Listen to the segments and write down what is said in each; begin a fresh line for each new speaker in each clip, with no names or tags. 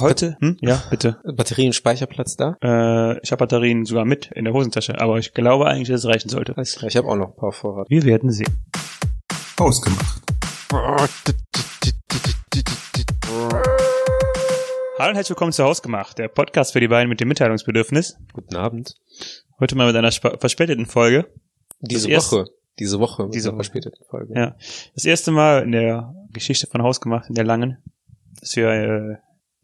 Heute? Hm? Ja, bitte.
Batterien, Speicherplatz da?
Äh, ich habe Batterien sogar mit in der Hosentasche, aber ich glaube eigentlich, dass es reichen sollte.
Ich habe auch noch ein paar Vorrat.
Wir werden sehen.
Ausgemacht.
Hallo und herzlich willkommen zu Hausgemacht, der Podcast für die beiden mit dem Mitteilungsbedürfnis.
Guten Abend.
Heute mal mit einer sp- verspäteten Folge.
Diese
Das
Woche. Diese Woche. mit
Diese Woche.
verspäteten Folge.
Ja. Das erste Mal in der Geschichte von Hausgemacht, in der langen, dass wir, äh,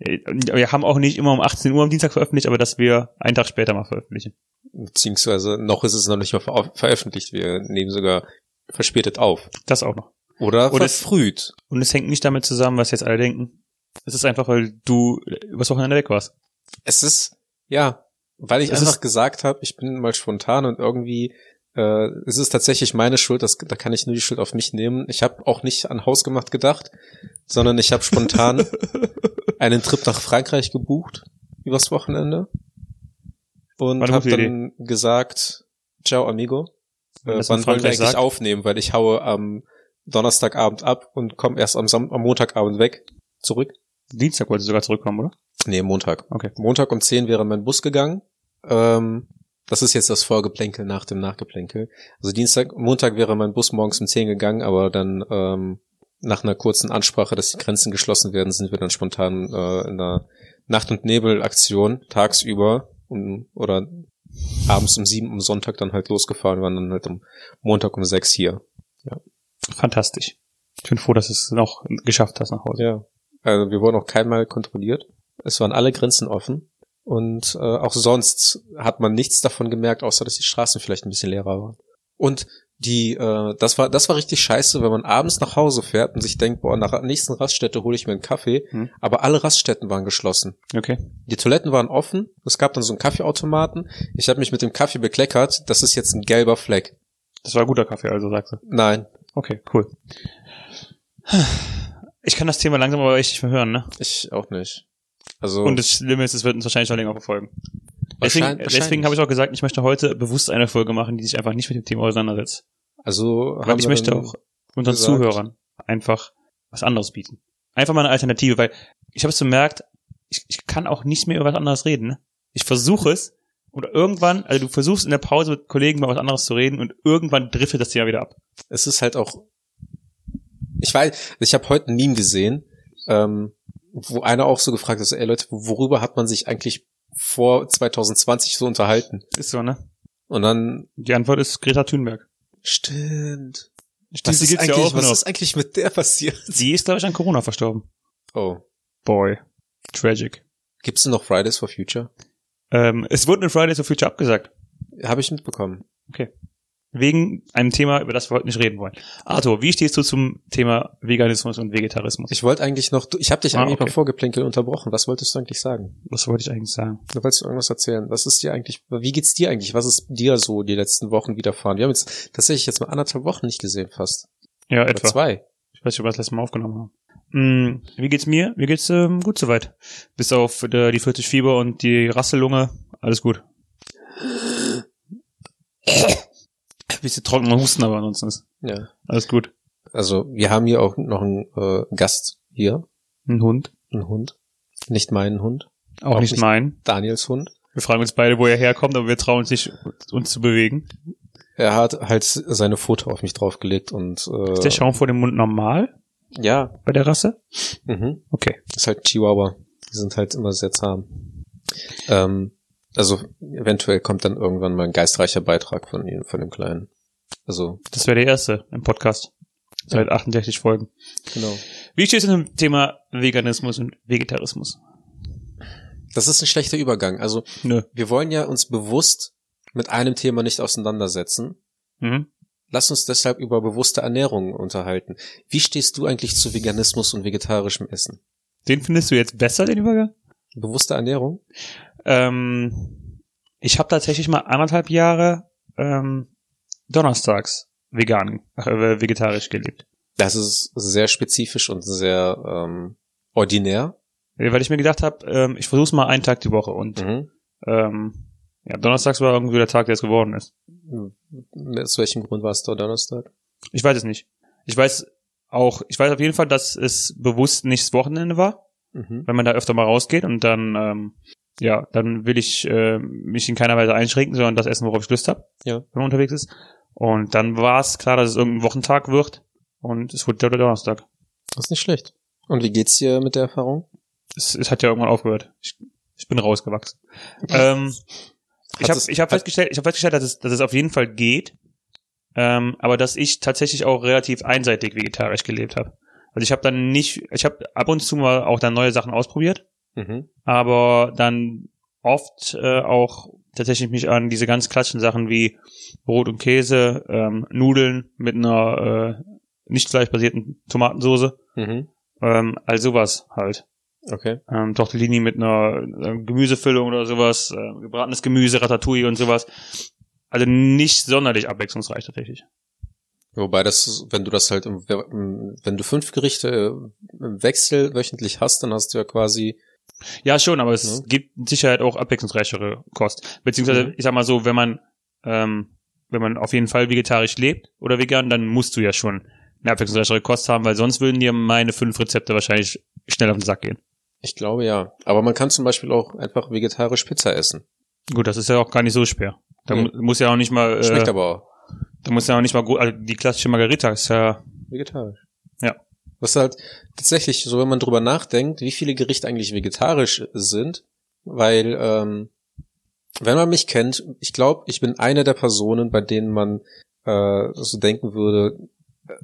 wir haben auch nicht immer um 18 Uhr am Dienstag veröffentlicht, aber dass wir einen Tag später mal veröffentlichen.
Beziehungsweise noch ist es noch nicht mal ver veröffentlicht. Wir nehmen sogar verspätet auf.
Das auch noch.
Oder,
Oder es-
verfrüht.
Und es hängt nicht damit zusammen, was jetzt alle denken. Es ist einfach, weil du übers Wochenende weg warst.
Es ist, ja, weil ich
Es
einfach gesagt habe, ich bin mal spontan und irgendwie äh, es ist tatsächlich meine Schuld, das, da kann ich nur die Schuld auf mich nehmen. Ich habe auch nicht an Hausgemacht gedacht, sondern ich habe spontan einen Trip nach Frankreich gebucht übers Wochenende und habe dann gesagt, ciao amigo, äh, wann wollen wir eigentlich
sagt.
aufnehmen, weil ich haue am Donnerstagabend ab und komme erst am, Sam am Montagabend weg zurück.
Dienstag wollte sogar zurückkommen, oder?
Nee, Montag.
Okay.
Montag um 10 wäre mein Bus gegangen. Ähm, das ist jetzt das Vorgeplänkel nach dem Nachgeplänkel. Also Dienstag, Montag wäre mein Bus morgens um 10 gegangen, aber dann ähm, nach einer kurzen Ansprache, dass die Grenzen geschlossen werden, sind wir dann spontan äh, in einer Nacht- und Nebel-Aktion tagsüber um, oder abends um sieben, um Sonntag dann halt losgefahren, waren dann halt am Montag um sechs hier.
Fantastisch. Ich bin froh, dass du es noch geschafft hast nach Hause.
Ja. Also wir wurden auch keinmal kontrolliert. Es waren alle Grenzen offen. Und äh, auch sonst hat man nichts davon gemerkt, außer dass die Straßen vielleicht ein bisschen leerer waren. Und die, äh, das war, das war richtig scheiße, wenn man abends nach Hause fährt und sich denkt, boah, nach der nächsten Raststätte hole ich mir einen Kaffee,
Hm.
aber alle Raststätten waren geschlossen.
Okay.
Die Toiletten waren offen, es gab dann so einen Kaffeeautomaten. Ich habe mich mit dem Kaffee bekleckert, das ist jetzt ein gelber Fleck.
Das war guter Kaffee, also sagst du.
Nein,
Okay, cool. Ich kann das Thema langsam aber richtig verhören, ne?
ich auch nicht. Also
Und das Schlimme ist, es wird uns wahrscheinlich noch länger verfolgen. Deswegen, deswegen habe ich auch gesagt, ich möchte heute bewusst eine Folge machen, die sich einfach nicht mit dem Thema auseinandersetzt.
also
Weil ich möchte auch unseren
gesagt.
Zuhörern einfach was anderes bieten. Einfach mal eine Alternative, weil ich habe es bemerkt, ich, ich kann auch nicht mehr über was anderes reden. Ne? Ich versuche es oder irgendwann, also du versuchst in der Pause mit Kollegen mal was anderes zu reden und irgendwann driftet das Thema wieder ab.
es ist halt auch. Ich weiß, ich habe heute ein Meme gesehen, ähm, wo einer auch so gefragt hat, ey Leute, worüber hat man sich eigentlich vor 2020 so unterhalten?
Ist so, ne?
Und dann
Die Antwort ist Greta Thunberg.
stimmt.
Die
Was, ist eigentlich,
ja auch
was
noch.
ist eigentlich mit der passiert?
Sie ist, glaube ich, an Corona verstorben.
Oh.
Boy. Tragic.
Gibt's denn noch Fridays for Future?
Ähm, es wurde eine Fridays for Future abgesagt.
Habe ich mitbekommen.
Wegen einem Thema, über das wir heute nicht reden wollen. Arthur, wie stehst du zum Thema Veganismus und Vegetarismus?
Ich wollte eigentlich noch, ich habe dich
Ah,
eigentlich
okay.
beim Vorgeplänkel unterbrochen. Was wolltest du eigentlich sagen?
Was wollte ich eigentlich sagen?
Du wolltest irgendwas erzählen. Was ist dir eigentlich, wie geht's dir eigentlich? Was ist dir so die letzten Wochen widerfahren? Wir haben jetzt tatsächlich jetzt mal anderthalb Wochen nicht gesehen fast.
Ja,
Oder
etwa.
zwei.
Ich weiß nicht, ob wir das letzte Mal aufgenommen haben. Mm, wie geht's mir? Mir geht's ähm, gut soweit. Bis auf äh, die 40 Fieber und die Rassellunge. Alles gut. Bisschen trockener Husten, aber ansonsten ist
Ja.
alles gut.
Also wir haben hier auch noch einen äh, Gast hier,
Ein Hund.
einen Hund. Nicht meinen Hund,
Auch,
Auch
nicht,
nicht.
mein.
Daniels Hund.
Wir fragen uns beide, wo er herkommt, aber wir trauen uns nicht, uns zu bewegen.
Er hat halt seine Foto auf mich draufgelegt und äh,
Ist der Schaum vor dem Mund normal
ja,
bei der Rasse?
mhm.
Okay.
ist halt Chihuahua. Die sind halt immer sehr zahm. Ähm, also eventuell kommt dann irgendwann mal ein geistreicher Beitrag von ihm, von dem Kleinen. Also
Das wäre der erste im Podcast. Seit 68 Folgen.
genau.
Wie stehst du zum Thema Veganismus und Vegetarismus?
Das ist ein schlechter Übergang. Also
Nö.
wir wollen ja uns bewusst mit einem Thema nicht auseinandersetzen.
Mhm.
Lass uns deshalb über bewusste Ernährung unterhalten. Wie stehst du eigentlich zu Veganismus und vegetarischem Essen?
Den findest du jetzt besser, den Übergang?
Bewusste Ernährung?
Ähm, ich habe tatsächlich mal anderthalb Jahre ähm, donnerstags vegan, äh, vegetarisch gelebt.
Das ist sehr spezifisch und sehr ähm, ordinär.
Äh, Weil ich mir gedacht habe, ähm, ich versuche mal einen Tag die Woche und
Mhm.
ähm, ja, donnerstags war irgendwie der Tag, der es geworden ist.
Aus welchem Grund war es da Donnerstag?
Ich weiß es nicht. Ich weiß auch, ich weiß auf jeden Fall, dass es bewusst nicht das Wochenende war.
Mhm.
wenn man da öfter mal rausgeht und dann, ähm, ja, dann will ich äh, mich in keiner Weise einschränken, sondern das essen, worauf ich Lust habe,
Ja.
wenn man unterwegs ist. Und dann war es klar, dass es irgendein Wochentag wird und es wurde der Donnerstag.
Das ist nicht schlecht. Und wie geht's dir mit der Erfahrung?
Es, es hat ja irgendwann aufgehört. Ich, ich bin rausgewachsen. ähm, ich habe ich hab festgestellt, ich hab festgestellt, dass es, dass es auf jeden Fall geht, ähm, aber dass ich tatsächlich auch relativ einseitig vegetarisch gelebt habe. Also ich habe dann nicht, ich habe ab und zu mal auch dann neue Sachen ausprobiert,
Mhm.
aber dann oft äh, auch tatsächlich mich an diese ganz klassischen Sachen wie Brot und Käse, ähm, Nudeln mit einer äh, nicht fleischbasierten Tomatensoße,
Mhm.
ähm, all sowas halt.
Okay.
Ähm, Tortellini mit einer äh, Gemüsefüllung oder sowas, äh, gebratenes Gemüse, Ratatouille und sowas. Also nicht sonderlich abwechslungsreich tatsächlich.
Wobei das, wenn du das halt, im, wenn du fünf Gerichte äh, im Wechsel wöchentlich hast, dann hast du ja quasi,
Ja, schon, aber es
Ja.
gibt mit Sicherheit auch abwechslungsreichere Kost. Beziehungsweise,
Mhm.
ich sag mal so, wenn man, ähm, wenn man auf jeden Fall vegetarisch lebt oder vegan, dann musst du ja schon eine abwechslungsreichere Kost haben, weil sonst würden dir meine fünf Rezepte wahrscheinlich schnell auf den Sack gehen.
ich glaube ja. Aber man kann zum Beispiel auch einfach vegetarisch Pizza essen.
Gut, das ist ja auch gar nicht so schwer. Da mu- muss ja auch nicht mal, äh,
Schmeckt aber auch.
da muss ja auch nicht mal, gro- also die klassische Margarita ist ja,
Vegetarisch. Ist halt tatsächlich so, wenn man drüber nachdenkt, wie viele Gerichte eigentlich vegetarisch sind, weil, ähm, wenn man mich kennt, ich glaube, ich bin eine der Personen, bei denen man äh, so denken würde, äh,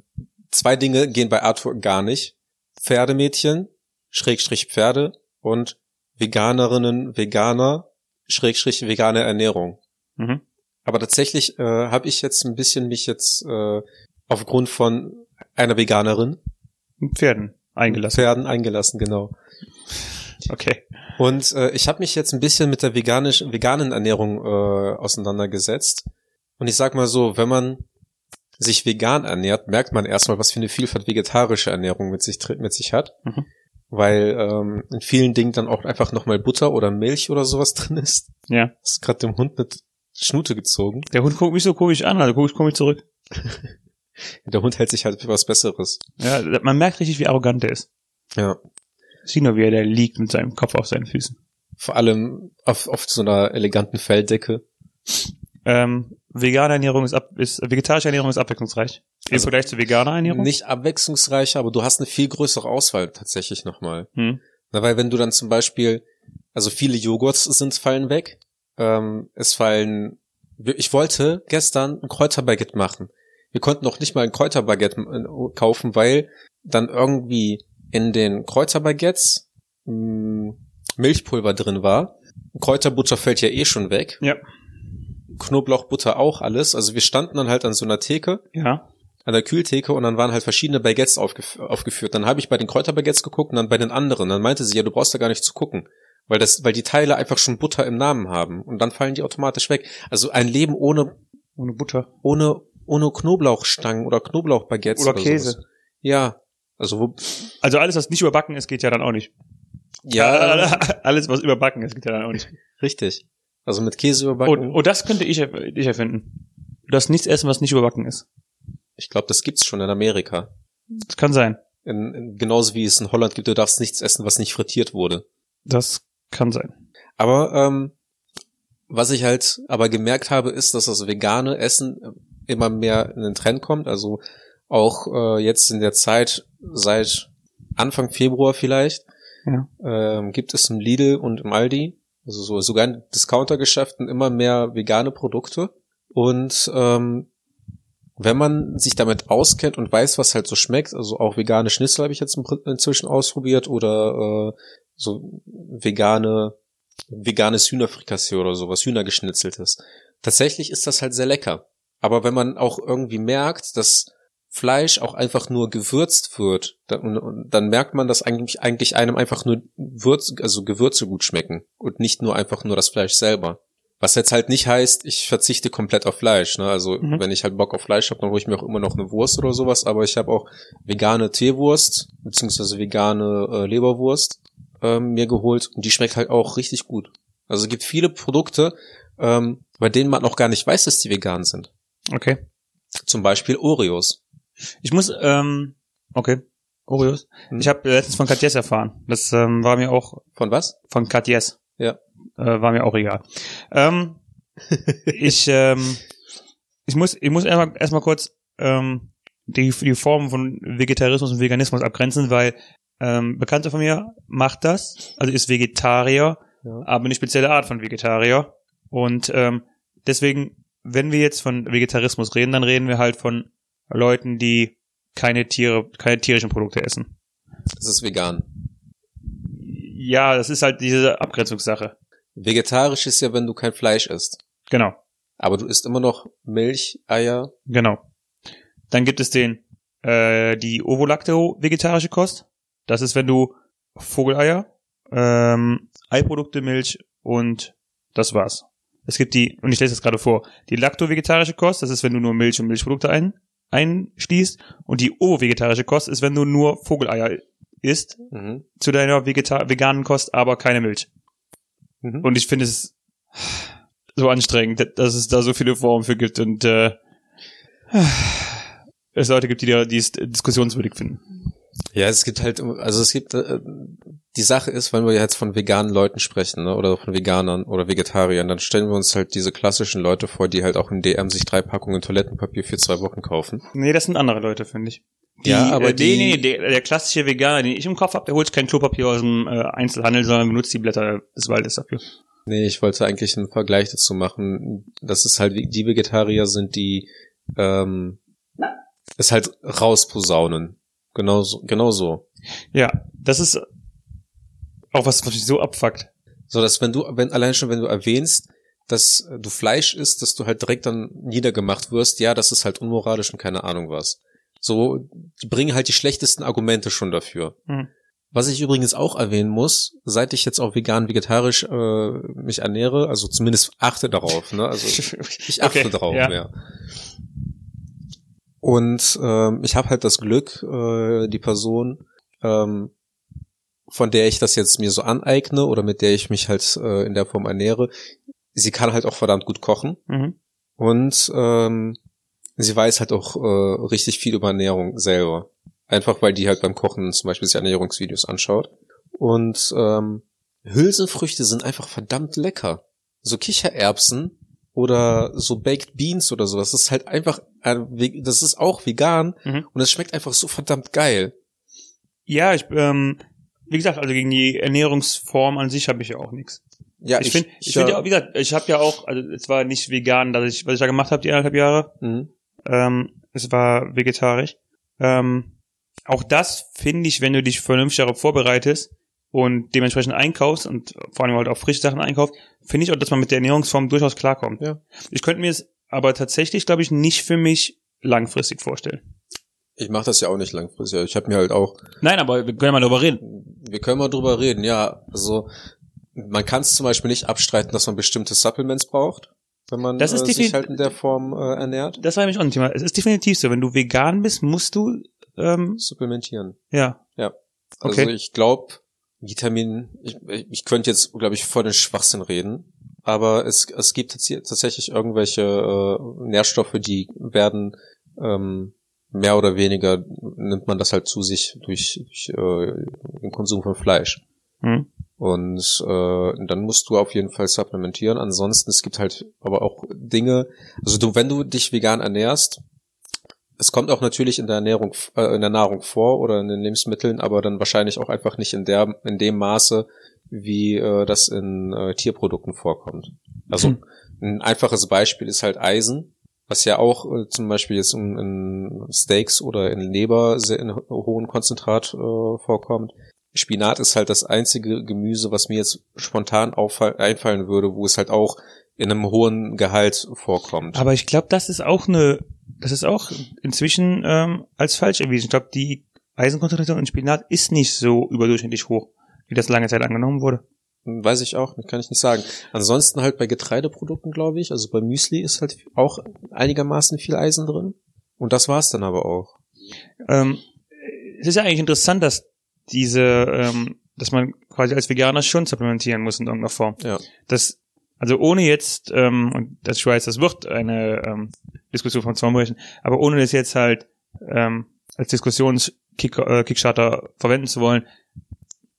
zwei Dinge gehen bei Arthur gar nicht. Pferdemädchen, Schrägstrich Pferde und Veganerinnen, Veganer, Schrägstrich vegane Ernährung.
mhm.
Aber tatsächlich äh, habe ich jetzt ein bisschen mich jetzt äh, aufgrund von einer Veganerin
Pferden eingelassen.
Pferden eingelassen, genau.
Okay.
Und äh, ich habe mich jetzt ein bisschen mit der veganisch, veganen Ernährung äh, auseinandergesetzt. Und ich sag mal so, wenn man sich vegan ernährt, merkt man erstmal, was für eine Vielfalt vegetarische Ernährung mit sich, mit sich hat.
Mhm.
Weil ähm, in vielen Dingen dann auch einfach nochmal Butter oder Milch oder sowas drin ist.
Ja.
Das ist gerade dem Hund mit Schnute gezogen.
Der Hund guckt mich so komisch an, also guck ich komisch zurück.
Der Hund hält sich halt für was Besseres.
Ja, man merkt richtig, wie arrogant der ist.
Ja.
Sieh nur, wie er da liegt mit seinem Kopf auf seinen Füßen.
Vor allem auf, auf so einer eleganten Felldecke.
Ähm, vegane Ernährung ist, ab, ist vegetarische Ernährung ist abwechslungsreich. Im
Also,
Vergleich zu veganer Ernährung?
Nicht abwechslungsreicher, aber du hast eine viel größere Auswahl tatsächlich nochmal.
Hm.
Na, weil wenn du dann zum Beispiel, also viele Joghurts sind, fallen weg. Ähm, es fallen, ich wollte gestern ein Kräuterbaguette machen. Wir konnten noch nicht mal ein Kräuterbaguette äh, kaufen, weil dann irgendwie in den Kräuterbaguettes mh, Milchpulver drin war. Kräuterbutter fällt ja eh schon weg.
Ja.
Knoblauchbutter auch alles. Also wir standen dann halt an so einer Theke
Ja.
an der Kühltheke und dann waren halt verschiedene Baguettes aufgef aufgeführt. Dann habe ich bei den Kräuterbaguettes geguckt und dann bei den anderen. Dann meinte sie, ja, du brauchst da gar nicht zu gucken. Weil das, weil die Teile einfach schon Butter im Namen haben. Und dann fallen die automatisch weg. Also ein Leben ohne,
Ohne Butter.
ohne, ohne Knoblauchstangen oder Knoblauchbaguettes
Oder Käse.
sowas. Ja. Also wo,
Also alles, was nicht überbacken ist, geht ja dann auch nicht.
ja,
alles, was überbacken ist, geht ja dann auch nicht.
richtig. Also mit Käse überbacken.
Und, und das könnte ich, ich erfinden. Du darfst nichts essen, was nicht überbacken ist.
ich glaube, das gibt's schon in Amerika.
Das kann sein.
In, in, genauso wie es in Holland gibt, du darfst nichts essen, was nicht frittiert wurde.
Das kann sein.
Aber ähm, was ich halt aber gemerkt habe, ist, dass das vegane Essen immer mehr in den Trend kommt. Also auch äh, jetzt in der Zeit seit Anfang Februar vielleicht
Ja.
ähm, gibt es im Lidl und im Aldi, also so sogar in Discountergeschäften immer mehr vegane Produkte. Und ähm, wenn man sich damit auskennt und weiß, was halt so schmeckt, also auch vegane Schnitzel habe ich jetzt inzwischen ausprobiert oder äh, so vegane veganes Hühnerfrikassee oder sowas, Hühnergeschnitzeltes. Tatsächlich ist das halt sehr lecker. Aber wenn man auch irgendwie merkt, dass Fleisch auch einfach nur gewürzt wird, dann, dann merkt man, dass eigentlich, eigentlich einem einfach nur Würz, also Gewürze gut schmecken und nicht nur einfach nur das Fleisch selber. Was jetzt halt nicht heißt, ich verzichte komplett auf Fleisch. Ne? Also
Mhm.
wenn ich halt Bock auf Fleisch habe, dann hole ich mir auch immer noch eine Wurst oder sowas. Aber ich habe auch vegane Teewurst beziehungsweise vegane äh, Leberwurst ähm, mir geholt und die schmeckt halt auch richtig gut. Also es gibt viele Produkte, ähm, bei denen man noch gar nicht weiß, dass die vegan sind.
Okay.
Zum Beispiel Oreos.
Ich muss, ähm, okay. Oreos.
Hm.
Ich habe letztens von Katjes erfahren. Das ähm, war mir auch
Von was?
von Katjes.
Ja.
Äh, war mir auch egal. Ähm, ich ähm, ich muss ich muss erstmal erstmal kurz ähm, die die Form von Vegetarismus und Veganismus abgrenzen, weil ähm, Bekannte von mir macht das, also ist Vegetarier,
Ja.
aber eine spezielle Art von Vegetarier und ähm, deswegen, wenn wir jetzt von Vegetarismus reden, dann reden wir halt von Leuten, die keine Tiere, keine tierischen Produkte essen.
Das ist vegan.
Ja, das ist halt diese Abgrenzungssache.
Vegetarisch ist ja, wenn du kein Fleisch isst.
Genau,
Aber du isst immer noch Milch, Eier.
genau. Dann gibt es den äh, die Ovolacto-vegetarische Kost. Das ist, wenn du Vogeleier, ähm, Eiprodukte, Milch und das war's. Es gibt die, und ich lese das gerade vor, die Lacto-vegetarische Kost, das ist, wenn du nur Milch und Milchprodukte ein, einschließt. Und die ovo-vegetarische Kost ist, wenn du nur Vogeleier isst
Mhm.
zu deiner Vegeta veganen Kost, aber keine Milch.
Mhm.
Und ich finde es so anstrengend, dass es da so viele Formen für gibt und äh, es Leute gibt, die, da- die es diskussionswürdig finden.
Ja, es gibt halt, also es gibt, äh, die Sache ist, wenn wir jetzt von veganen Leuten sprechen, ne, oder von Veganern oder Vegetariern, dann stellen wir uns halt diese klassischen Leute vor, die halt auch in DM sich drei Packungen Toilettenpapier für zwei Wochen kaufen.
Nee, das sind andere Leute, finde ich. Die,
Ja, aber
äh,
die-
nee, nee, der, der klassische Veganer, den ich im Kopf habe, der holt kein Klopapier aus dem äh, Einzelhandel, sondern benutzt die Blätter des Waldes dafür.
Nee, ich wollte eigentlich einen Vergleich dazu machen. Das ist halt, die Vegetarier sind, die ähm, es halt rausposaunen. Genau so, genau so.
Ja, das ist auch was, was mich so abfuckt.
So, dass wenn du, wenn, allein schon wenn du erwähnst, dass du Fleisch isst, dass du halt direkt dann niedergemacht wirst, ja, das ist halt unmoralisch und keine Ahnung was. So, die bringen halt die schlechtesten Argumente schon dafür.
Mhm.
Was ich übrigens auch erwähnen muss, seit ich jetzt auch vegan, vegetarisch äh, mich ernähre, also zumindest achte darauf, ne? Also ich achte
Okay,
darauf,
ja.
ja. Und ähm, ich habe halt das Glück, äh, die Person, ähm, von der ich das jetzt mir so aneigne oder mit der ich mich halt äh, in der Form ernähre, sie kann halt auch verdammt gut kochen
Mhm.
und ähm, sie weiß halt auch äh, richtig viel über Ernährung selber. Einfach weil die halt beim Kochen zum Beispiel sich Ernährungsvideos anschaut. Und ähm, Hülsenfrüchte sind einfach verdammt lecker. So Kichererbsen oder so Baked Beans oder sowas. Das ist halt einfach, ein Ve- das ist auch vegan
Mhm.
und es schmeckt einfach so verdammt geil.
Ja, ich, ähm, wie gesagt, also gegen die Ernährungsform an sich habe ich ja auch nichts.
Ja,
ich finde, ich, finde ja, auch, wie gesagt, ich habe ja auch, also es war nicht vegan, dass ich, was ich da gemacht habe die eineinhalb Jahre.
Mhm.
Ähm, es war vegetarisch. Ähm, auch das finde ich, wenn du dich vernünftig darauf vorbereitest und dementsprechend einkaufst und vor allem halt auch frische Sachen einkaufst, finde ich auch, dass man mit der Ernährungsform durchaus klarkommt.
Ja.
Ich könnte mir es aber tatsächlich, glaube ich, nicht für mich langfristig vorstellen.
Ich mache das ja auch nicht langfristig. Ich habe mir halt auch
Nein, aber wir können ja mal darüber reden.
Wir können mal drüber reden, ja. Also man kann es zum Beispiel nicht abstreiten, dass man bestimmte Supplements braucht, wenn man äh, sich halt in der Form äh, ernährt.
Das war nämlich auch ein Thema. Es ist definitiv so, wenn du vegan bist, musst du, ähm,
Supplementieren.
ja.
Also
Okay.
ich glaube, Vitamin, ich, ich könnte jetzt, glaube ich, vor den Schwachsinn reden, aber es, es gibt tats- tatsächlich irgendwelche äh, Nährstoffe, die werden ähm, mehr oder weniger, nimmt man das halt zu sich durch, durch äh, den Konsum von Fleisch.
Hm.
Und äh, dann musst du auf jeden Fall supplementieren. Ansonsten, es gibt halt aber auch Dinge, also du, wenn du dich vegan ernährst, es kommt auch natürlich in der Ernährung, äh, in der Nahrung vor oder in den Lebensmitteln, aber dann wahrscheinlich auch einfach nicht in der, in dem Maße, wie äh, das in äh, Tierprodukten vorkommt. Also
Hm.
ein einfaches Beispiel ist halt Eisen, was ja auch äh, zum Beispiel jetzt in, in Steaks oder in Leber sehr in ho- hohem Konzentrat äh, vorkommt. Spinat ist halt das einzige Gemüse, was mir jetzt spontan einfallen würde, wo es halt auch in einem hohen Gehalt vorkommt.
Aber ich glaube, das ist auch eine, das ist auch inzwischen ähm, als falsch erwiesen. Ich glaube, die Eisenkonzentration in Spinat ist nicht so überdurchschnittlich hoch, wie das lange Zeit angenommen wurde.
Weiß ich auch, kann ich nicht sagen. Ansonsten halt bei Getreideprodukten, glaube ich, also bei Müsli ist halt auch einigermaßen viel Eisen drin. Und das war's dann aber auch.
Ähm, es ist ja eigentlich interessant, dass diese, ähm, dass man quasi als Veganer schon supplementieren muss in irgendeiner Form.
Ja.
Das, also ohne jetzt, ähm, und das ich weiß, das wird eine ähm, Diskussion vom Zaun brechen, aber ohne das jetzt halt ähm, als Kick, äh, Kickstarter verwenden zu wollen,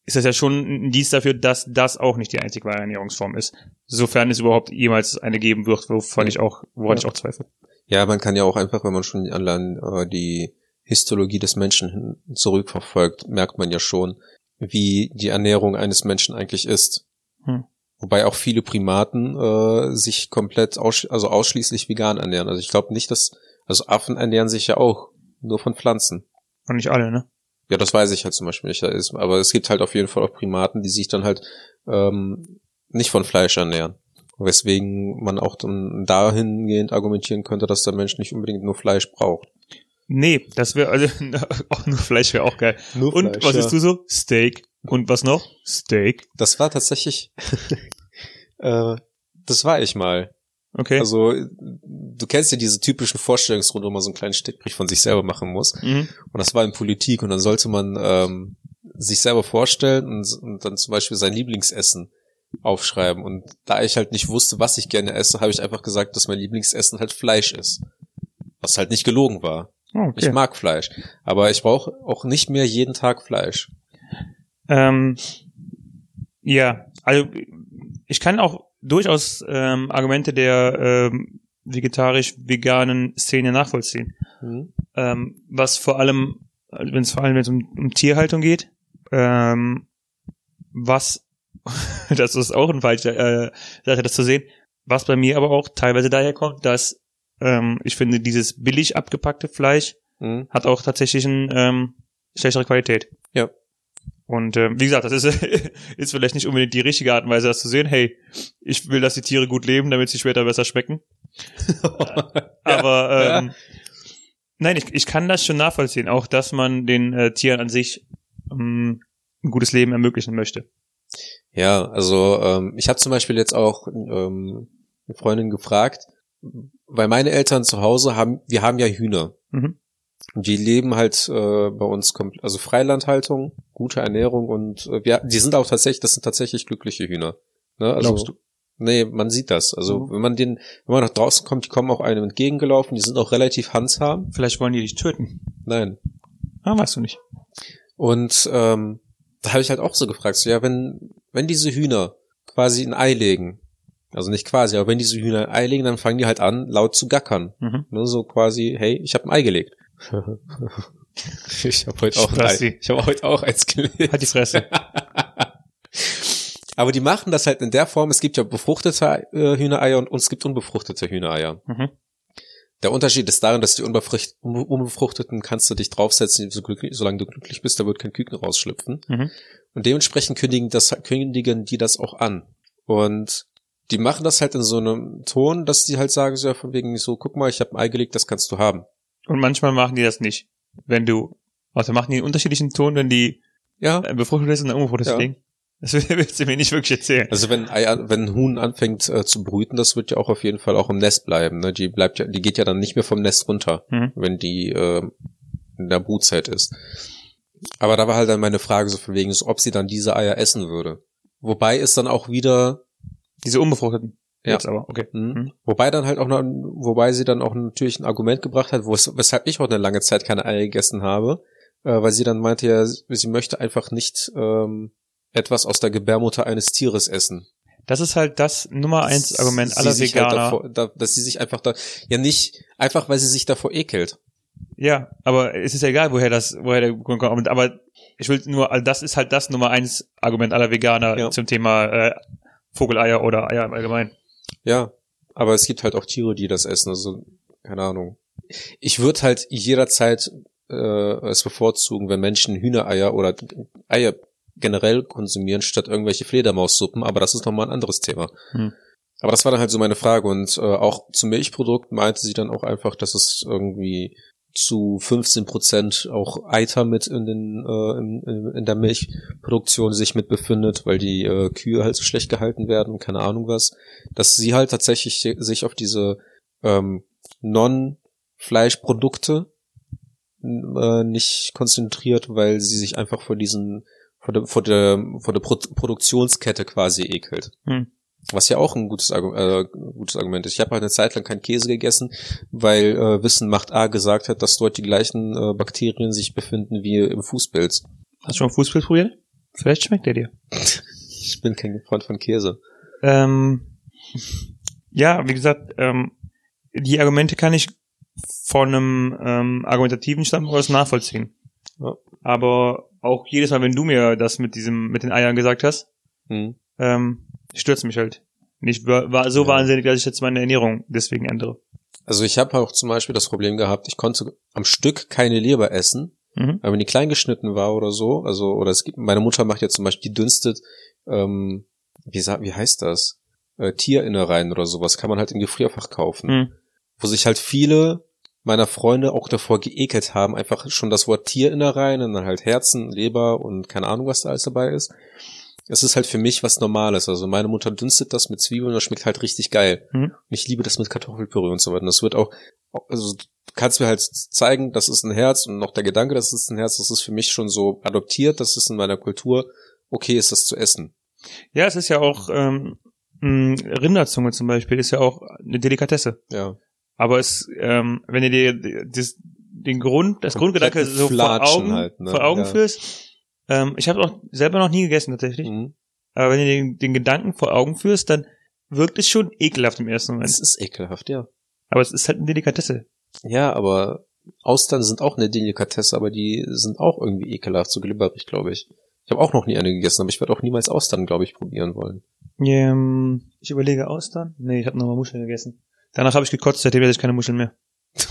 ist das ja schon ein Indiz dafür, dass das auch nicht die einzige wahre Ernährungsform ist. Sofern es überhaupt jemals eine geben wird, wovon ich auch, woran
Ja.
ich auch zweifle.
Ja, man kann ja auch einfach, wenn man schon allein äh, die Histologie des Menschen zurückverfolgt, merkt man ja schon, wie die Ernährung eines Menschen eigentlich ist.
Hm.
Wobei auch viele Primaten äh, sich komplett aussch also ausschließlich vegan ernähren. Also ich glaube nicht, dass also Affen ernähren sich ja auch nur von Pflanzen.
Und nicht alle, ne?
Ja, das weiß ich halt zum Beispiel nicht. Da ist- Aber es gibt halt auf jeden Fall auch Primaten, die sich dann halt ähm, nicht von Fleisch ernähren. Weswegen man auch dann dahingehend argumentieren könnte, dass der Mensch nicht unbedingt nur Fleisch braucht.
Nee, das wäre, also, auch nur Fleisch wäre auch geil.
Nur
Und was isst du so? Steak. Und was noch? Steak.
Das war tatsächlich, äh, das war ich mal.
Okay.
Also du kennst ja diese typischen Vorstellungsrunden, wo man so einen kleinen Steckbrich von sich selber machen muss.
mhm.
Und das war in Politik und dann sollte man ähm, sich selber vorstellen und, und dann zum Beispiel sein Lieblingsessen aufschreiben. Und da ich halt nicht wusste, was ich gerne esse, habe ich einfach gesagt, dass mein Lieblingsessen halt Fleisch ist. Was halt nicht gelogen war.
Oh,
Ich
okay.
mag Fleisch. Aber ich brauche auch nicht mehr jeden Tag Fleisch.
Ähm, ja, also ich kann auch durchaus ähm, Argumente der ähm, vegetarisch-veganen Szene nachvollziehen.
Hm?
Ähm, was vor allem, wenn es vor allem um, um Tierhaltung geht, ähm, was, das ist auch ein falscher äh, Sache, das zu sehen, was bei mir aber auch teilweise daher kommt, dass ähm, ich finde, dieses billig abgepackte Fleisch
Hm?
hat auch tatsächlich ein, ähm, schlechtere Qualität.
Ja.
Und ähm, wie gesagt, das ist, ist vielleicht nicht unbedingt die richtige Art und Weise, das zu sehen. Hey, ich will, dass die Tiere gut leben, damit sie später besser schmecken. Aber
ja.
ähm, nein, ich, ich kann das schon nachvollziehen, auch dass man den äh, Tieren an sich ähm, ein gutes Leben ermöglichen möchte.
Ja, also ähm, ich habe zum Beispiel jetzt auch ähm, eine Freundin gefragt, weil meine Eltern zu Hause haben, wir haben ja Hühner.
Mhm.
Die leben halt äh, bei uns, kom- also Freilandhaltung, gute Ernährung und äh, wir, die sind auch tatsächlich, das sind tatsächlich glückliche Hühner. Ne? Also,
Glaubst du?
Nee, man sieht das. Also
Mhm.
wenn man den, wenn man nach draußen kommt, die kommen auch einem entgegengelaufen, die sind auch relativ handsam.
Vielleicht wollen die dich töten.
Nein.
Ah, weißt du nicht.
Und ähm, da habe ich halt auch so gefragt, so, ja, wenn, wenn diese Hühner quasi ein Ei legen, also nicht quasi, aber wenn diese Hühner ein Ei legen, dann fangen die halt an, laut zu gackern.
Mhm.
Ne, so quasi, hey, ich habe ein Ei gelegt. ich habe heute auch ein Ei.
Spasti.
Ich habe heute auch eins gelegt.
Halt die Fresse.
Aber die machen das halt in der Form, es gibt ja befruchtete äh, Hühnereier und, und es gibt unbefruchtete Hühnereier.
Mhm.
Der Unterschied ist darin, dass die unbefrucht- un- unbefruchteten kannst du dich draufsetzen, so glücklich, solange du glücklich bist, da wird kein Küken rausschlüpfen.
Mhm.
Und dementsprechend kündigen, das, kündigen die das auch an. Und die machen das halt in so einem Ton, dass die halt sagen, so ja, von wegen so, guck mal, ich habe ein Ei gelegt, das kannst du haben.
Und manchmal machen die das nicht. Wenn du, also machen die einen unterschiedlichen Ton, wenn die
Ja.
äh, befruchtet ist und unbefruchtet
Ja.
Ding. Das willst du mir nicht wirklich erzählen.
Also wenn, wenn ein Huhn anfängt äh, zu brüten, das wird ja auch auf jeden Fall auch im Nest bleiben. Ne? Die bleibt ja, die geht ja dann nicht mehr vom Nest runter,
Mhm.
wenn die äh, in der Brutzeit ist. Aber da war halt dann meine Frage so von wegen, ob sie dann diese Eier essen würde. Wobei es dann auch wieder
Diese unbefruchteten.
Ja.
Jetzt aber, okay.
Mhm.
Mhm.
Wobei dann halt auch noch, wobei sie dann auch natürlich ein Argument gebracht hat, weshalb ich auch eine lange Zeit keine Eier gegessen habe, äh, weil sie dann meinte ja, sie möchte einfach nicht ähm, etwas aus der Gebärmutter eines Tieres essen.
Das ist halt das Nummer eins Argument aller
halt
Veganer.
davor, da, dass sie sich einfach da, ja nicht, einfach weil sie sich davor ekelt.
Ja, aber es ist ja egal, woher das, woher der Grund kommt. Aber ich will nur, also das ist halt das Nummer eins Argument aller Veganer
Ja.
zum Thema äh, Vogeleier oder Eier im Allgemeinen.
Ja, aber es gibt halt auch Tiere, die das essen, also keine Ahnung. Ich würde halt jederzeit äh, es bevorzugen, wenn Menschen Hühnereier oder Eier generell konsumieren, statt irgendwelche Fledermaussuppen, aber das ist nochmal ein anderes Thema.
Hm.
Aber das war dann halt so meine Frage und äh, auch zu Milchprodukten meinte sie dann auch einfach, dass es irgendwie zu 15 Prozent auch Eiter mit in den äh, in, in, der Milchproduktion sich mit befindet, weil die äh, Kühe halt so schlecht gehalten werden, keine Ahnung was, dass sie halt tatsächlich sich auf diese ähm, Non-Fleischprodukte äh, nicht konzentriert, weil sie sich einfach vor diesen vor der vor der vor der Pro Produktionskette quasi ekelt.
Hm.
Was ja auch ein gutes, Argu äh, gutes Argument ist. Ich habe halt eine Zeit lang keinen Käse gegessen, weil äh, Wissen macht A gesagt hat, dass dort die gleichen äh, Bakterien sich befinden wie im Fußpilz.
Hast du schon Fußpilz probiert? Vielleicht schmeckt der dir.
Ich bin kein Freund von Käse.
Ähm, ja, wie gesagt, ähm, die Argumente kann ich von einem ähm, argumentativen Standpunkt aus nachvollziehen.
Ja.
Aber auch jedes Mal, wenn du mir das mit diesem, mit den Eiern gesagt hast,
Hm.
ähm, stürzt mich halt. Nicht war, so
Ja.
wahnsinnig, dass ich jetzt meine Ernährung deswegen ändere.
Also ich habe auch zum Beispiel das Problem gehabt, ich konnte am Stück keine Leber essen,
Mhm.
Aber wenn die klein geschnitten war oder so, also, oder es gibt, meine Mutter macht jetzt zum Beispiel, die dünstet, ähm, wie, sa- wie heißt das? Äh, Tierinnereien oder sowas, kann man halt im Gefrierfach kaufen.
Mhm.
Wo sich halt viele meiner Freunde auch davor geekelt haben, einfach schon das Wort Tierinnereien und dann halt Herzen, Leber und keine Ahnung, was da alles dabei ist. Es ist halt für mich was Normales. Also meine Mutter dünstet das mit Zwiebeln, das schmeckt halt richtig geil.
Mhm.
Und ich liebe das mit Kartoffelpüree und so weiter. Und das wird auch, also du kannst mir halt zeigen, das ist ein Herz und noch der Gedanke, das ist ein Herz, das ist für mich schon so adoptiert, das ist in meiner Kultur, okay ist das zu essen.
Ja, es ist ja auch ähm, mh, Rinderzunge zum Beispiel ist ja auch eine Delikatesse.
Ja.
Aber es, ähm, wenn ihr dir das, den Grund, das Grundgedanke so vor Augen,
halt, ne?
vor Augen
Ja.
führst, ähm, ich habe auch selber noch nie gegessen tatsächlich,
Mhm.
aber wenn ihr den, den Gedanken vor Augen führst, dann wirkt es schon ekelhaft im ersten Moment.
Es ist ekelhaft, ja.
Aber es ist halt eine Delikatesse.
Ja, aber Austern sind auch eine Delikatesse, aber die sind auch irgendwie ekelhaft, so glibberig, glaube ich. Ich habe auch noch nie eine gegessen, aber ich werde auch niemals Austern, glaube ich, probieren wollen.
Ähm, ich überlege Austern. Nee, ich habe nochmal Muscheln gegessen. Danach habe ich gekotzt, seitdem esse ich keine Muscheln mehr.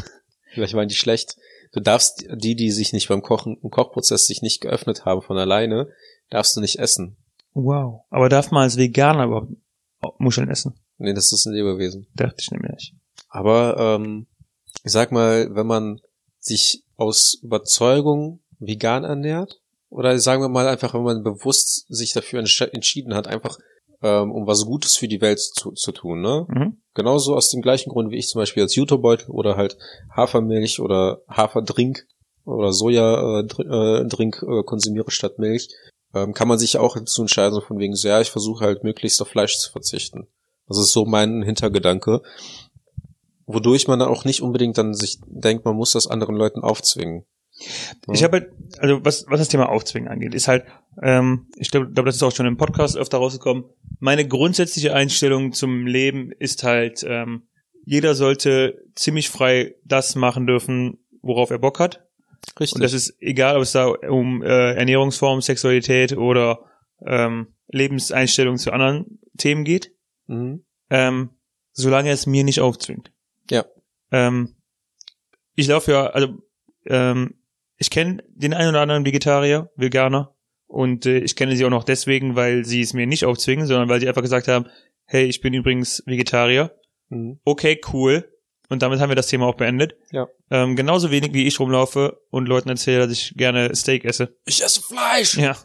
Vielleicht waren die schlecht. Du darfst die, die sich nicht beim Kochen, im Kochprozess sich nicht geöffnet haben von alleine, darfst du nicht essen.
Wow. Aber darf man als Veganer überhaupt Muscheln essen?
Nee, das ist ein Lebewesen.
Dachte ich nämlich nicht.
Aber ähm, ich sag mal, wenn man sich aus Überzeugung vegan ernährt, oder sagen wir mal einfach, wenn man bewusst sich dafür entsch entschieden hat, einfach ähm, um was Gutes für die Welt zu, zu tun, ne?
Mhm.
Genauso aus dem gleichen Grund wie ich zum Beispiel als Jutebeutel oder halt Hafermilch oder Haferdrink oder Sojadrink äh, Drink, äh, konsumiere statt Milch, ähm, kann man sich auch dazu entscheiden, von wegen, so, ja, ich versuche halt möglichst auf Fleisch zu verzichten. Das ist so mein Hintergedanke. Wodurch man auch nicht unbedingt dann sich denkt, man muss das anderen Leuten aufzwingen.
Ich habe halt, also was, was das Thema Aufzwingen angeht, ist halt, ähm, ich glaube, glaub, das ist auch schon im Podcast öfter rausgekommen. Meine grundsätzliche Einstellung zum Leben ist halt, ähm, jeder sollte ziemlich frei das machen dürfen, worauf er Bock hat.
Richtig.
Und das ist egal, ob es da um äh, Ernährungsform, Sexualität oder ähm, Lebenseinstellung zu anderen Themen geht,
mhm.
ähm, solange es mir nicht aufzwingt.
Ja.
Ähm, ich laufe ja, also ähm, ich kenne den einen oder anderen Vegetarier, Veganer und äh, ich kenne sie auch noch deswegen, weil sie es mir nicht aufzwingen, sondern weil sie einfach gesagt haben, hey, ich bin übrigens Vegetarier.
Mhm.
Okay, cool. Und damit haben wir das Thema auch beendet.
Ja.
Ähm, genauso wenig wie ich rumlaufe und Leuten erzähle, dass ich gerne Steak esse.
Ich esse Fleisch!
Ja.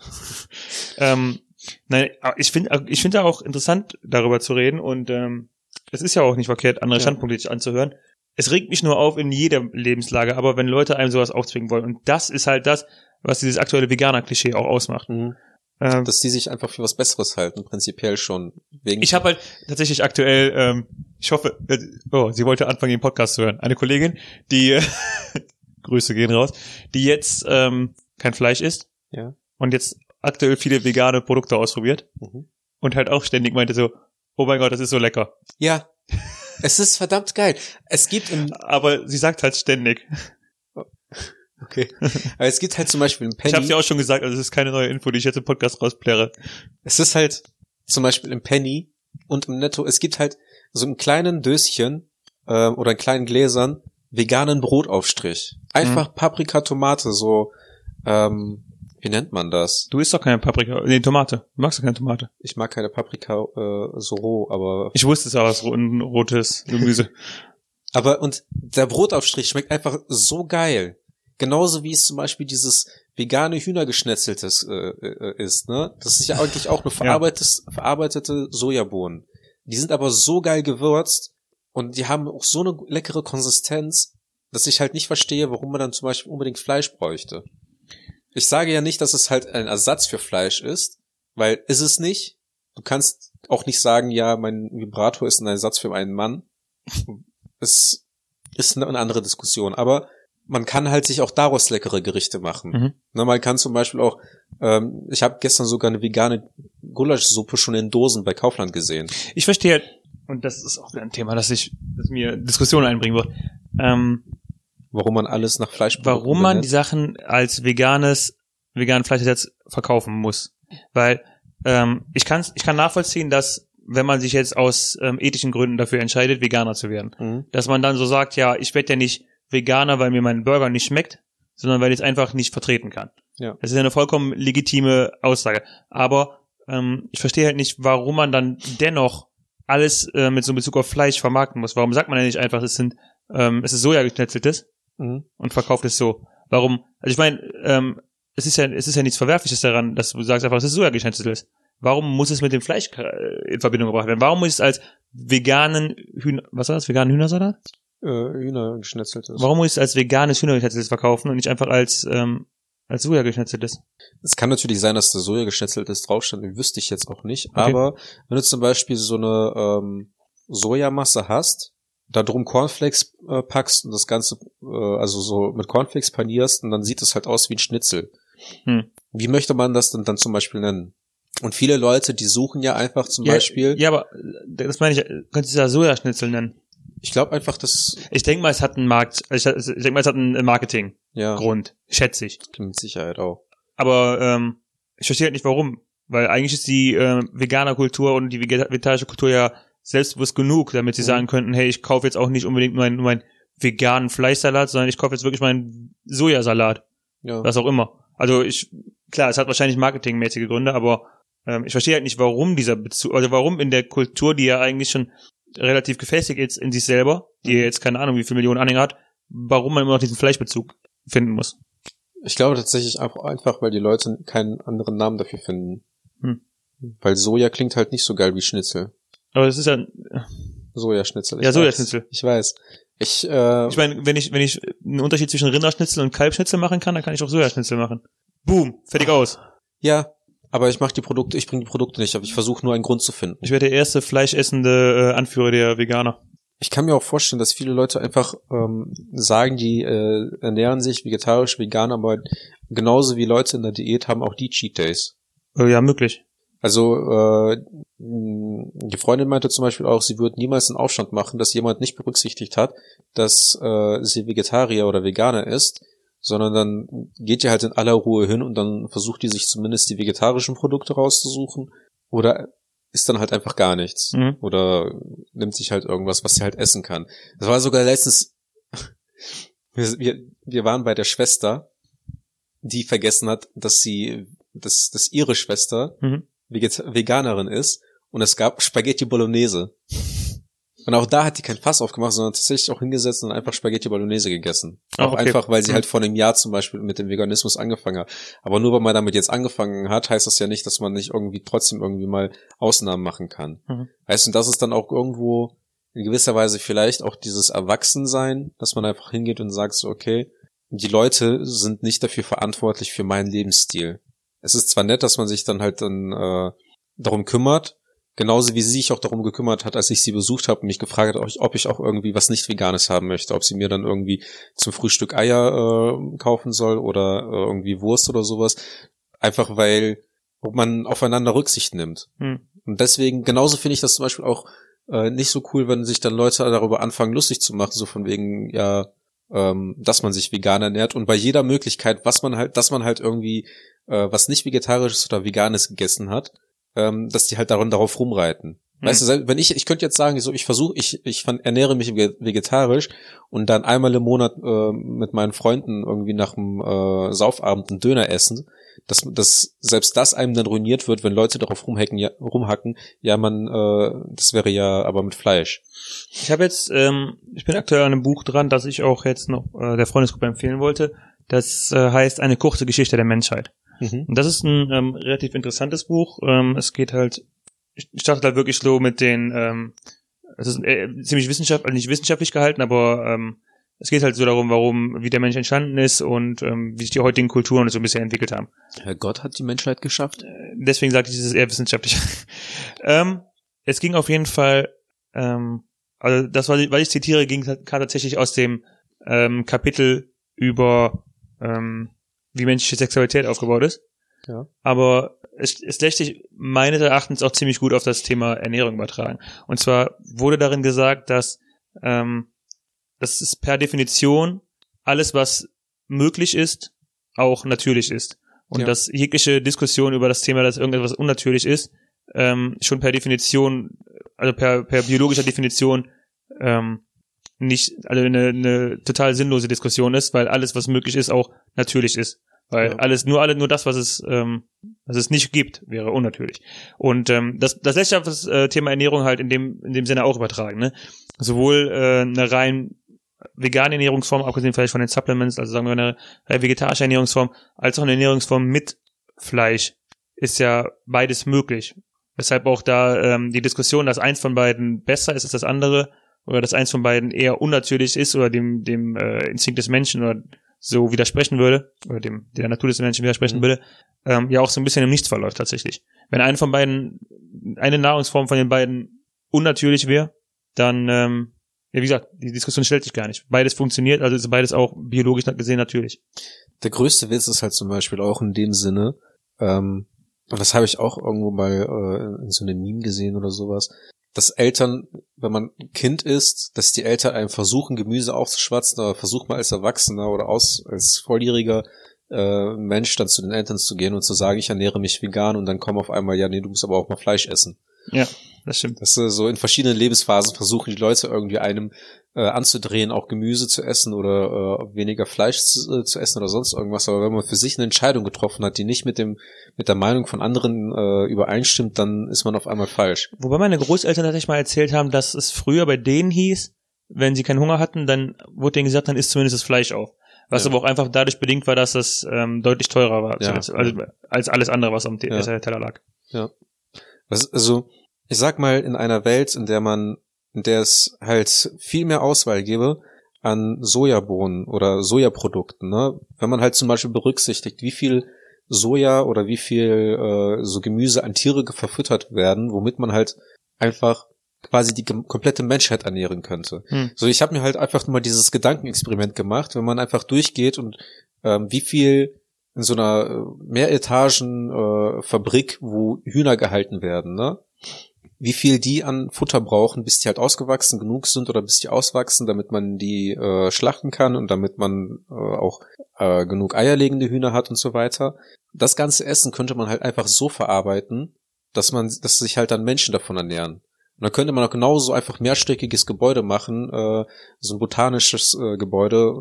ähm, nein, ich finde ich finde auch interessant, darüber zu reden und ähm, es ist ja auch nicht verkehrt, andere
Ja.
Standpunkte anzuhören. Es regt mich nur auf in jeder Lebenslage, aber wenn Leute einem sowas aufzwingen wollen und das ist halt das, was dieses aktuelle Veganer-Klischee auch ausmacht.
Mhm.
Ähm,
Dass die sich einfach für was Besseres halten, prinzipiell schon. Wegen
ich habe halt tatsächlich aktuell, ähm, ich hoffe, äh, oh, sie wollte anfangen, den Podcast zu hören. Eine Kollegin, die, äh, Grüße gehen raus, die jetzt ähm, kein Fleisch isst
Ja.
und jetzt aktuell viele vegane Produkte ausprobiert
Mhm.
und halt auch ständig meinte so, oh mein Gott, das ist so lecker.
Ja. Es ist verdammt geil. Es gibt im,
Aber sie sagt halt ständig.
okay. Aber es gibt halt zum Beispiel im Penny.
Ich habe ja auch schon gesagt, also das ist keine neue Info, die ich jetzt im Podcast rauspläre.
Es ist halt zum Beispiel im Penny und im Netto, es gibt halt so einen kleinen Döschen ähm, oder in kleinen Gläsern veganen Brotaufstrich. Einfach Paprika, Tomate, so, ähm, wie nennt man das?
Du isst doch keine Paprika, nee, Tomate. Du magst doch keine Tomate.
Ich mag keine Paprika äh, so roh, aber
Ich wusste es aber, es ist ein rotes Gemüse.
aber und der Brotaufstrich schmeckt einfach so geil. Genauso wie es zum Beispiel dieses vegane Hühnergeschnetzeltes äh, äh, ist, ne? Das ist ja eigentlich auch nur verarbeitetes, verarbeitete Sojabohnen. Die sind aber so geil gewürzt und die haben auch so eine leckere Konsistenz, dass ich halt nicht verstehe, warum man dann zum Beispiel unbedingt Fleisch bräuchte. Ich sage ja nicht, dass es halt ein Ersatz für Fleisch ist, weil ist es nicht. du kannst auch nicht sagen, ja, mein Vibrator ist ein Ersatz für einen Mann. Es ist eine andere Diskussion. Aber man kann halt sich auch daraus leckere Gerichte machen.
Mhm.
Ne, man kann zum Beispiel auch, ähm, ich habe gestern sogar eine vegane Gulaschsuppe schon in Dosen bei Kaufland gesehen.
Ich verstehe, und das ist auch ein Thema, das ich, das mir Diskussionen einbringen wird, ähm,
Warum man alles nach Fleisch
warum man die Sachen als veganes, veganen Fleischersatz verkaufen muss. Weil ähm, ich, kann, ich kann nachvollziehen, dass wenn man sich jetzt aus ähm, ethischen Gründen dafür entscheidet, Veganer zu werden,
Mhm.
dass man dann so sagt, ja, ich werde ja nicht Veganer, weil mir mein Burger nicht schmeckt, sondern weil ich es einfach nicht vertreten kann.
Ja.
Das ist ja eine vollkommen legitime Aussage. Aber ähm, ich verstehe halt nicht, warum man dann dennoch alles äh, mit so einem Bezug auf Fleisch vermarkten muss. Warum sagt man ja nicht einfach, es sind ähm, es ist Soja geschnetzeltes
Mhm.
und verkauft es so? Warum? Also ich meine, ähm, es ist ja es ist ja nichts Verwerfliches daran, dass du sagst einfach, es ist Soja geschnetzeltes. Warum muss es mit dem Fleisch äh, in Verbindung gebracht werden? Warum muss es als veganen Hühner, was war das, veganen Hühnersalat?
Äh, Hühner geschnetzeltes.
Warum muss ich es als veganes Hühnergeschnetzeltes verkaufen und nicht einfach als, ähm, als Soja geschnetzeltes?
Es kann natürlich sein, dass da Soja geschnetzeltes draufstand, wüsste ich jetzt auch nicht. Aber wenn du zum Beispiel so eine ähm, Sojamasse hast, da drum Cornflakes äh, packst und das Ganze, äh, also so mit Cornflakes panierst und dann sieht es halt aus wie ein Schnitzel.
Hm.
Wie möchte man das denn dann zum Beispiel nennen? Und viele Leute, die suchen ja einfach zum
ja,
Beispiel,
Ja, aber äh, das meine ich, äh, könntest du ja Sojaschnitzel nennen.
ich glaube einfach, das,
Ich denke mal, es hat einen Markt, ich, ich denke mal, es hat einen Marketinggrund,
ja,
schätze ich.
mit Sicherheit auch.
Aber ähm, ich verstehe halt nicht warum. Weil eigentlich ist die äh, Veganer-Kultur und die vegeta- vegetarische Kultur ja selbstbewusst genug, damit sie
Mhm.
sagen könnten, hey, ich kaufe jetzt auch nicht unbedingt nur meinen, nur meinen veganen Fleischsalat, sondern ich kaufe jetzt wirklich meinen Sojasalat.
Ja.
was auch immer. Also ich, klar, es hat wahrscheinlich marketingmäßige Gründe, aber ähm, ich verstehe halt nicht, warum dieser Bezug, also warum in der Kultur, die ja eigentlich schon relativ gefestigt ist in sich selber, die ja jetzt keine Ahnung, wie viele Millionen Anhänger hat, warum man immer noch diesen Fleischbezug finden muss.
Ich glaube tatsächlich einfach, einfach, weil die Leute keinen anderen Namen dafür finden.
Hm.
Weil Soja klingt halt nicht so geil wie Schnitzel.
Aber es ist ja,
Sojaschnitzel.
Ja. Sojaschnitzel.
Ich weiß. Ich, äh,
ich meine, wenn ich, wenn ich einen Unterschied zwischen Rinderschnitzel und Kalbschnitzel machen kann, dann kann ich auch Sojaschnitzel machen. Boom, fertig aus.
ja, aber ich mache die Produkte, ich bringe die Produkte nicht, aber ich versuche nur einen Grund zu finden.
Ich werde der erste fleischessende äh, Anführer der Veganer.
Ich kann mir auch vorstellen, dass viele Leute einfach ähm, sagen, die äh, ernähren sich vegetarisch, vegan, aber genauso wie Leute in der Diät haben auch die Cheat Days.
Äh, ja, möglich.
Also äh, die Freundin meinte zum Beispiel auch, sie würde niemals einen Aufstand machen, dass jemand nicht berücksichtigt hat, dass äh, sie Vegetarier oder Veganer ist, sondern dann geht ihr halt in aller Ruhe hin und dann versucht die sich zumindest die vegetarischen Produkte rauszusuchen oder isst dann halt einfach gar nichts
Mhm.
oder nimmt sich halt irgendwas, was sie halt essen kann. Das war sogar letztens, wir, wir, wir waren bei der Schwester, die vergessen hat, dass sie, dass, dass ihre Schwester
Mhm.
Veget Veganerin ist und es gab Spaghetti Bolognese. Und auch da hat die kein Fass aufgemacht, sondern tatsächlich auch hingesetzt und einfach Spaghetti Bolognese gegessen. Auch
okay.
einfach, weil sie halt vor einem Jahr zum Beispiel mit dem Veganismus angefangen hat. Aber nur weil man damit jetzt angefangen hat, heißt das ja nicht, dass man nicht irgendwie trotzdem irgendwie mal Ausnahmen machen kann.
Mhm.
Weißt du, und das ist dann auch irgendwo in gewisser Weise vielleicht auch dieses Erwachsensein, dass man einfach hingeht und sagt so, okay, die Leute sind nicht dafür verantwortlich für meinen Lebensstil. Es ist zwar nett, dass man sich dann halt dann äh, darum kümmert, genauso wie sie sich auch darum gekümmert hat, als ich sie besucht habe und mich gefragt hat, ob ich, auch irgendwie was nicht Veganes haben möchte, ob sie mir dann irgendwie zum Frühstück Eier äh, kaufen soll oder äh, irgendwie Wurst oder sowas. Einfach weil man aufeinander Rücksicht nimmt.
Hm.
Und deswegen, genauso finde ich das zum Beispiel auch äh, nicht so cool, wenn sich dann Leute darüber anfangen, lustig zu machen, so von wegen, ja, ähm, dass man sich vegan ernährt und bei jeder Möglichkeit, was man halt, dass man halt irgendwie äh, was nicht vegetarisches oder veganes gegessen hat, ähm, dass die halt daran darauf rumreiten.
Hm.
Weißt du, wenn ich, ich könnte jetzt sagen, so ich versuche, ich, ich ernähre mich vege- vegetarisch und dann einmal im Monat äh, mit meinen Freunden irgendwie nach dem äh, Saufabend einen Döner essen, dass, dass selbst das einem dann ruiniert wird, wenn Leute darauf rumhacken, ja, rumhacken, ja man, äh, das wäre ja aber mit Fleisch.
Ich habe jetzt, ähm, ich bin aktuell an einem Buch dran, das ich auch jetzt noch äh, der Freundesgruppe empfehlen wollte. Das äh, heißt Eine kurze Geschichte der Menschheit.
Mhm.
Und das ist ein ähm, relativ interessantes Buch. Ähm, es geht halt, ich startet halt wirklich so mit den, ähm, es ist äh, ziemlich wissenschaftlich, also nicht wissenschaftlich gehalten, aber ähm, es geht halt so darum, warum, wie der Mensch entstanden ist und ähm, wie sich die heutigen Kulturen so bisher entwickelt haben.
Herr Gott hat die Menschheit geschafft.
Deswegen sagte ich, es ist eher wissenschaftlich. ähm, es ging auf jeden Fall, ähm, also das, was ich, was ich zitiere, ging tatsächlich aus dem ähm, Kapitel über ähm, wie menschliche Sexualität aufgebaut ist.
Ja.
Aber es, es lässt sich meines Erachtens auch ziemlich gut auf das Thema Ernährung übertragen. Und zwar wurde darin gesagt, dass ähm, das ist per Definition alles, was möglich ist, auch natürlich ist. Und
Ja.
dass jegliche Diskussion über das Thema, dass irgendetwas unnatürlich ist, ähm, schon per Definition, also per, per biologischer Definition ähm, nicht, also eine, eine total sinnlose Diskussion ist, weil alles, was möglich ist, auch natürlich ist. Weil
Ja.
alles, nur alle, nur das, was es, ähm, was es nicht gibt, wäre unnatürlich. Und ähm, das, das lässt sich auf das äh, Thema Ernährung halt in dem, in dem Sinne auch übertragen. Ne? Sowohl äh, eine rein vegane Ernährungsform, abgesehen vielleicht von den Supplements, also sagen wir eine rein vegetarische Ernährungsform, als auch eine Ernährungsform mit Fleisch, ist ja beides möglich. Weshalb auch da ähm, die Diskussion, dass eins von beiden besser ist als das andere, oder dass eins von beiden eher unnatürlich ist oder dem, dem äh, Instinkt des Menschen oder so widersprechen würde, oder dem der Natur des Menschen widersprechen
Mhm.
würde, ähm, ja auch so ein bisschen im Nichts verläuft tatsächlich. Wenn eine von beiden, eine Nahrungsform von den beiden unnatürlich wäre, dann, ähm, ja wie gesagt, die Diskussion stellt sich gar nicht. Beides funktioniert, also ist beides auch biologisch gesehen natürlich.
Der größte Witz ist halt zum Beispiel auch in dem Sinne, ähm, und das habe ich auch irgendwo mal äh, in so einem Meme gesehen oder sowas, dass Eltern, wenn man Kind ist, dass die Eltern einem versuchen, Gemüse aufzuschwatzen, aber versuch mal als Erwachsener oder aus, als volljähriger äh, Mensch dann zu den Eltern zu gehen und zu sagen, ich ernähre mich vegan und dann kommen auf einmal, ja, nee, du musst aber auch mal Fleisch essen.
Ja, das stimmt.
Das ist so in verschiedenen Lebensphasen versuchen die Leute irgendwie einem äh, anzudrehen, auch Gemüse zu essen oder äh, weniger Fleisch zu, äh, zu essen oder sonst irgendwas. Aber wenn man für sich eine Entscheidung getroffen hat, die nicht mit dem mit der Meinung von anderen äh, übereinstimmt, dann ist man auf einmal falsch.
Wobei meine Großeltern tatsächlich mal erzählt haben, dass es früher bei denen hieß, wenn sie keinen Hunger hatten, dann wurde denen gesagt, dann isst zumindest das Fleisch auf. Was
Ja.
aber auch einfach dadurch bedingt war, dass das ähm, deutlich teurer war
Ja.
als, als, als alles andere, was am Te-
Ja.
Teller lag.
Was, also ich sag mal in einer Welt, in der man, in der es halt viel mehr Auswahl gäbe an Sojabohnen oder Sojaprodukten, ne? Wenn man halt zum Beispiel berücksichtigt, wie viel Soja oder wie viel äh, so Gemüse an Tiere verfüttert werden, womit man halt einfach quasi die komplette Menschheit ernähren könnte.
Hm.
So, ich habe mir halt einfach nur mal dieses Gedankenexperiment gemacht, wenn man einfach durchgeht und ähm, wie viel in so einer äh, Mehretagen äh, Fabrik, wo Hühner gehalten werden, ne? Wie viel die an Futter brauchen, bis die halt ausgewachsen genug sind oder bis die auswachsen, damit man die äh, schlachten kann und damit man äh, auch äh, genug eierlegende Hühner hat und so weiter. Das ganze Essen könnte man halt einfach so verarbeiten, dass man, dass sich halt dann Menschen davon ernähren. Und dann könnte man auch genauso einfach mehrstöckiges Gebäude machen, äh, so ein botanisches äh, Gebäude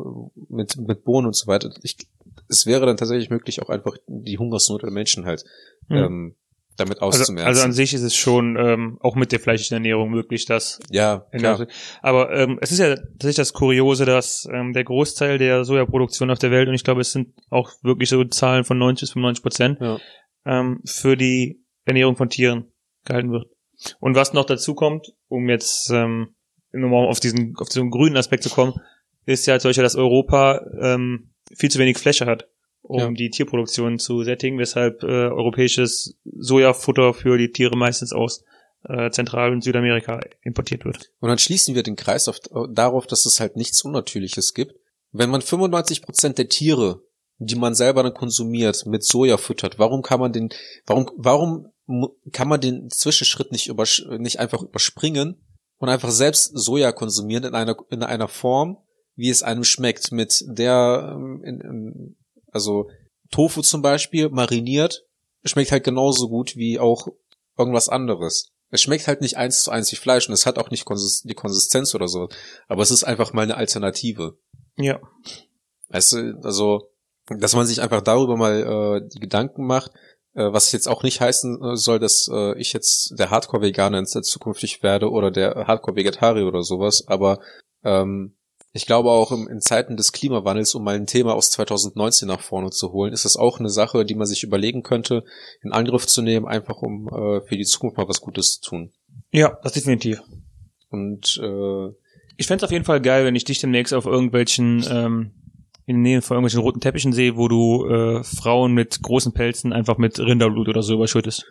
mit, mit Bohnen und so weiter. Ich, es wäre dann tatsächlich möglich, auch einfach die Hungersnot der Menschen halt
Hm.
ähm, damit
Also,
auszumerzen.
also an sich ist es schon ähm, auch mit der fleischlichen Ernährung möglich, dass
ja, klar.
Aber ähm, es ist ja tatsächlich das Kuriose, dass ähm, der Großteil der Sojaproduktion auf der Welt, und ich glaube, es sind auch wirklich so Zahlen von 90 bis 95 Prozent,
Ja.
ähm, für die Ernährung von Tieren gehalten wird. Und was noch dazu kommt, um jetzt ähm, nochmal auf diesen, auf diesen grünen Aspekt zu kommen, ist ja Beispiel, dass Europa ähm, viel zu wenig Fläche hat, um
Ja.
die Tierproduktion zu sättigen, weshalb äh, europäisches Sojafutter für die Tiere meistens aus äh, Zentral- und Südamerika importiert wird.
Und dann schließen wir den Kreis auf, darauf, dass es halt nichts Unnatürliches gibt. Wenn man 95 Prozent der Tiere, die man selber dann konsumiert, mit Soja füttert, warum kann man den, warum, warum kann man den Zwischenschritt nicht übersch nicht einfach überspringen und einfach selbst Soja konsumieren in einer, in einer Form, wie es einem schmeckt, mit der, ähm, in, in, also Tofu zum Beispiel, mariniert, schmeckt halt genauso gut wie auch irgendwas anderes. Es schmeckt halt nicht eins zu eins wie Fleisch und es hat auch nicht die Konsistenz oder so. Aber es ist einfach mal eine Alternative.
Ja.
Weißt du, also, dass man sich einfach darüber mal äh, die Gedanken macht, äh, was jetzt auch nicht heißen äh, soll, dass äh, ich jetzt der Hardcore-Veganer in zukünftig werde oder der Hardcore-Vegetarier oder sowas, aber ähm, ich glaube auch im, in Zeiten des Klimawandels, um mal ein Thema aus 2019 nach vorne zu holen, ist es auch eine Sache, die man sich überlegen könnte, in Angriff zu nehmen, einfach um äh, für die Zukunft mal was Gutes zu tun.
Ja, das definitiv.
Und äh,
Ich fänd's auf jeden Fall geil, wenn ich dich demnächst auf irgendwelchen, ähm, in der Nähe von irgendwelchen roten Teppichen sehe, wo du äh, Frauen mit großen Pelzen einfach mit Rinderblut oder so überschüttest.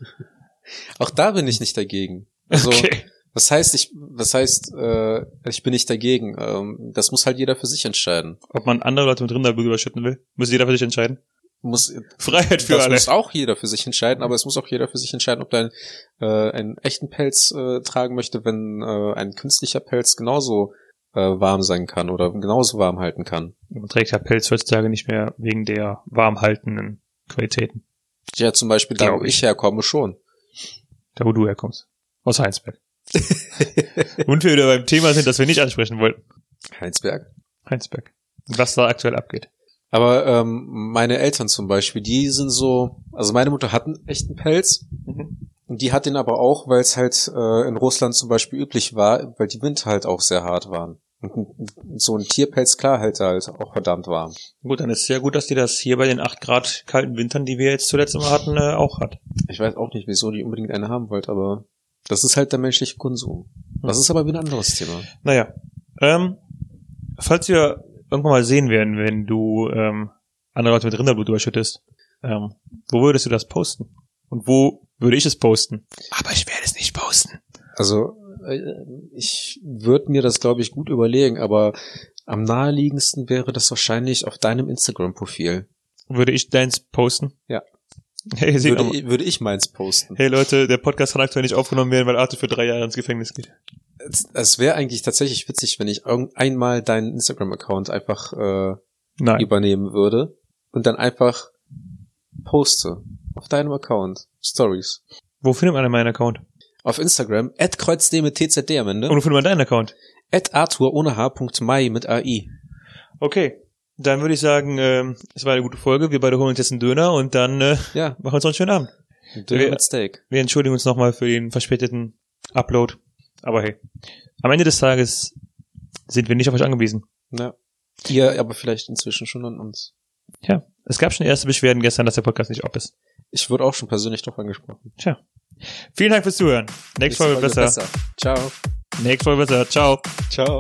Auch da bin ich nicht dagegen. Also,
okay.
Was heißt, ich, was heißt, äh, ich bin nicht dagegen? Ähm, das muss halt jeder für sich entscheiden.
Ob man andere Leute mit Rinderblut überschütten will, muss jeder für sich entscheiden.
Muss,
Freiheit für
das
alle.
muss auch jeder für sich entscheiden, aber es muss auch jeder für sich entscheiden, ob er äh, einen echten Pelz äh, tragen möchte, wenn äh, ein künstlicher Pelz genauso äh, warm sein kann oder genauso warm halten kann.
Man trägt ja Pelz heutzutage nicht mehr wegen der warmhaltenden Qualitäten.
Ja, zum Beispiel da, wo
ich.
ich herkomme, schon.
Da, wo du herkommst. Aus Heinsberg. Und wir wieder beim Thema sind, das wir nicht ansprechen wollten.
Heinsberg.
Heinsberg. Was da aktuell abgeht.
Aber ähm, meine Eltern zum Beispiel, die sind so, also meine Mutter hat einen echten Pelz und die hat den aber auch, weil es halt äh, in Russland zum Beispiel üblich war, weil die Winter halt auch sehr hart waren. Und so ein Tierpelz, klar, hält er halt auch verdammt warm.
Gut, dann ist es sehr gut, dass die das hier bei den 8 Grad kalten Wintern, die wir jetzt zuletzt immer hatten, äh, auch hat.
Ich weiß auch nicht, wieso die unbedingt eine haben wollt, aber das ist halt der menschliche Konsum. Das ist aber wieder ein anderes Thema.
Naja. Ähm, falls wir irgendwann mal sehen werden, wenn du ähm, andere Leute mit Rinderblut überschüttest, ähm, wo würdest du das posten? Und wo würde ich es posten? Aber ich werde es nicht posten.
Also äh, ich würde mir das, glaube ich, gut überlegen, aber am naheliegendsten wäre das wahrscheinlich auf deinem Instagram-Profil.
Würde ich deins posten?
Ja.
Hey,
Würde,
mal.
ich- würde ich meins posten.
hey Leute, der Podcast kann aktuell nicht aufgenommen werden, weil Arthur für drei Jahre ins Gefängnis geht.
Es, es wäre eigentlich tatsächlich witzig, wenn ich irgend- einmal deinen Instagram-Account einfach äh,
Nein.
übernehmen würde und dann einfach poste auf deinem Account Stories.
Wo findet man denn meinen Account?
Auf Instagram, at kreuzdem mit TZD am Ende,
Und wo findet man deinen Account?
at Arthur ohne H.mai mit AI.
Okay. Dann würde ich sagen, ähm, es war eine gute Folge. Wir beide holen uns jetzt einen Döner und dann äh,
Ja,
machen wir uns noch einen schönen Abend.
Döner
Wir-
mit Steak.
Wir entschuldigen uns nochmal für den verspäteten Upload. Aber hey, am Ende des Tages sind wir nicht auf euch angewiesen.
Ja. Ihr aber vielleicht inzwischen schon an uns.
Ja, es gab schon erste Beschwerden gestern, dass der Podcast nicht ob ist.
Ich wurde auch schon persönlich drauf angesprochen.
Tja. Vielen Dank fürs Zuhören. Nächste Folge besser.
Ciao.
Nächste Folge besser. Ciao.
Ciao.